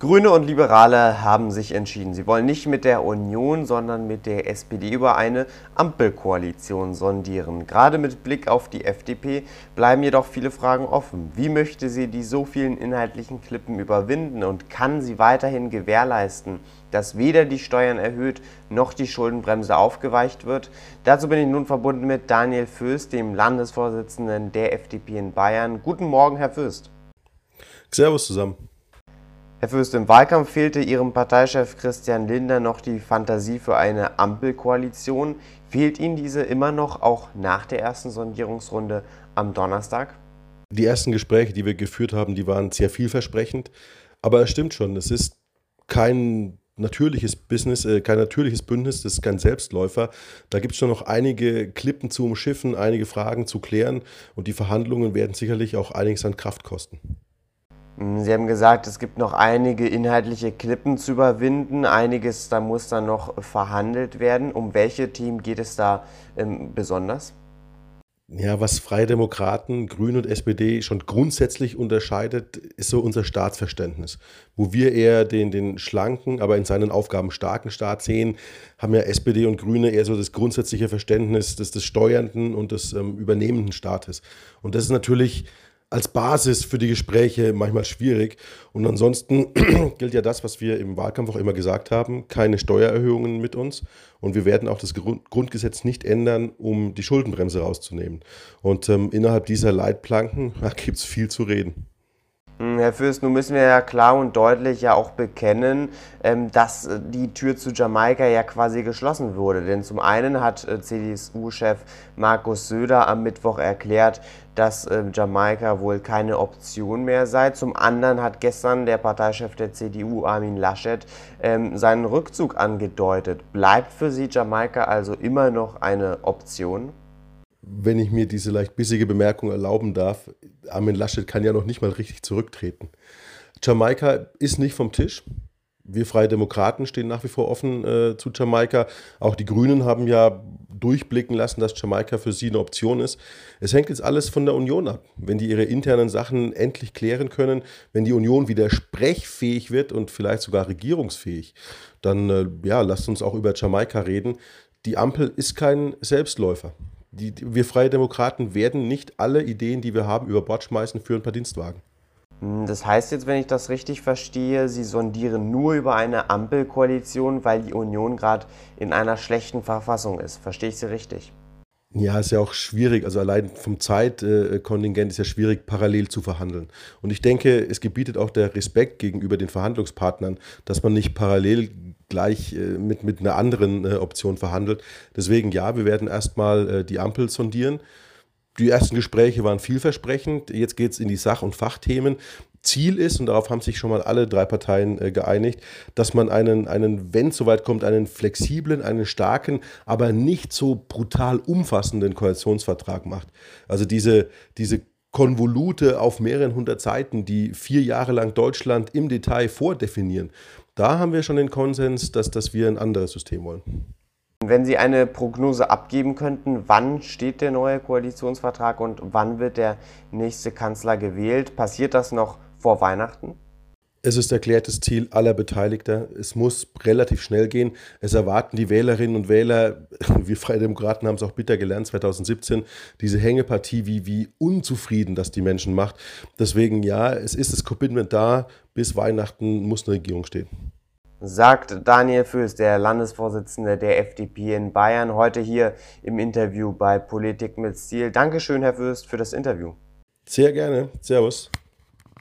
Grüne und Liberale haben sich entschieden. Sie wollen nicht mit der Union, sondern mit der SPD über eine Ampelkoalition sondieren. Gerade mit Blick auf die FDP bleiben jedoch viele Fragen offen. Wie möchte sie die so vielen inhaltlichen Klippen überwinden und kann sie weiterhin gewährleisten, dass weder die Steuern erhöht noch die Schuldenbremse aufgeweicht wird? Dazu bin ich nun verbunden mit Daniel Föst, dem Landesvorsitzenden der FDP in Bayern. Guten Morgen, Herr Föst. Servus zusammen. Herr Fürst, im Wahlkampf fehlte Ihrem Parteichef Christian Lindner noch die Fantasie für eine Ampelkoalition. Fehlt Ihnen diese immer noch, auch nach der ersten Sondierungsrunde am Donnerstag? Die ersten Gespräche, die wir geführt haben, die waren sehr vielversprechend. Aber es stimmt schon, es ist kein natürliches Business, äh, kein natürliches Bündnis, das ist kein Selbstläufer. Da gibt es schon noch einige Klippen zu umschiffen, einige Fragen zu klären und die Verhandlungen werden sicherlich auch einiges an Kraft kosten. Hm, Sie haben gesagt, es gibt noch einige inhaltliche Klippen zu überwinden. Einiges, da muss dann noch verhandelt werden. Um welche Themen geht es da ähm, besonders? Ja, was Freie Demokraten, Grüne und SPD schon grundsätzlich unterscheidet, ist so unser Staatsverständnis. Wo wir eher den, den schlanken, aber in seinen Aufgaben starken Staat sehen, haben ja SPD und Grüne eher so das grundsätzliche Verständnis des, des steuernden und des ähm, übernehmenden Staates. Und das ist natürlich als Basis für die Gespräche manchmal schwierig. Und ansonsten gilt ja das, was wir im Wahlkampf auch immer gesagt haben, keine Steuererhöhungen mit uns. Und wir werden auch das Grundgesetz nicht ändern, um die Schuldenbremse rauszunehmen. Und ähm, innerhalb dieser Leitplanken gibt es viel zu reden. Hm, Herr Fürst, nun müssen wir ja klar und deutlich ja auch bekennen, ähm, dass äh, die Tür zu Jamaika ja quasi geschlossen wurde. Denn zum einen hat äh, CDU-Chef Markus Söder am Mittwoch erklärt, dass äh, Jamaika wohl keine Option mehr sei. Zum anderen hat gestern der Parteichef der CDU, Armin Laschet, ähm, seinen Rückzug angedeutet. Bleibt für Sie Jamaika also immer noch eine Option? Wenn ich mir diese leicht bissige Bemerkung erlauben darf, Armin Laschet kann ja noch nicht mal richtig zurücktreten. Jamaika ist nicht vom Tisch. Wir Freie Demokraten stehen nach wie vor offen äh, zu Jamaika. Auch die Grünen haben ja durchblicken lassen, dass Jamaika für sie eine Option ist. Es hängt jetzt alles von der Union ab. Wenn die ihre internen Sachen endlich klären können, wenn die Union wieder sprechfähig wird und vielleicht sogar regierungsfähig, dann äh, ja, lasst uns auch über Jamaika reden. Die Ampel ist kein Selbstläufer die, wir Freie Demokraten werden nicht alle Ideen, die wir haben, über Bord schmeißen für ein paar Dienstwagen. Hm, das heißt jetzt, wenn ich das richtig verstehe, Sie sondieren nur über eine Ampelkoalition, weil die Union gerade in einer schlechten Verfassung ist. Verstehe ich Sie richtig? Ja, ist ja auch schwierig. Also allein vom Zeitkontingent ist ja schwierig, parallel zu verhandeln. Und ich denke, es gebietet auch der Respekt gegenüber den Verhandlungspartnern, dass man nicht parallel gleich äh, mit, mit einer anderen äh, Option verhandelt. Deswegen ja, wir werden erstmal äh, die Ampel sondieren. Die ersten Gespräche waren vielversprechend. Jetzt geht es in die Sach- und Fachthemen. Ziel ist, und darauf haben sich schon mal alle drei Parteien äh, geeinigt, dass man einen, einen, wenn es soweit kommt, einen flexiblen, einen starken, aber nicht so brutal umfassenden Koalitionsvertrag macht. Also diese, diese Konvolute auf mehreren hundert Seiten, die vier Jahre lang Deutschland im Detail vordefinieren, da haben wir schon den Konsens, dass, dass wir ein anderes System wollen. Wenn Sie eine Prognose abgeben könnten, wann steht der neue Koalitionsvertrag und wann wird der nächste Kanzler gewählt? Passiert das noch vor Weihnachten? Es ist erklärtes Ziel aller Beteiligter. Es muss relativ schnell gehen. Es erwarten die Wählerinnen und Wähler, wir Freie Demokraten haben es auch bitter gelernt 2017, diese Hängepartie, wie, wie unzufrieden das die Menschen macht. Deswegen ja, es ist das Commitment da, bis Weihnachten muss eine Regierung stehen. Sagt Daniel Fürst, der Landesvorsitzende der FDP in Bayern, heute hier im Interview bei Politik mit Stil. Dankeschön, Herr Fürst, für das Interview. Sehr gerne. Servus.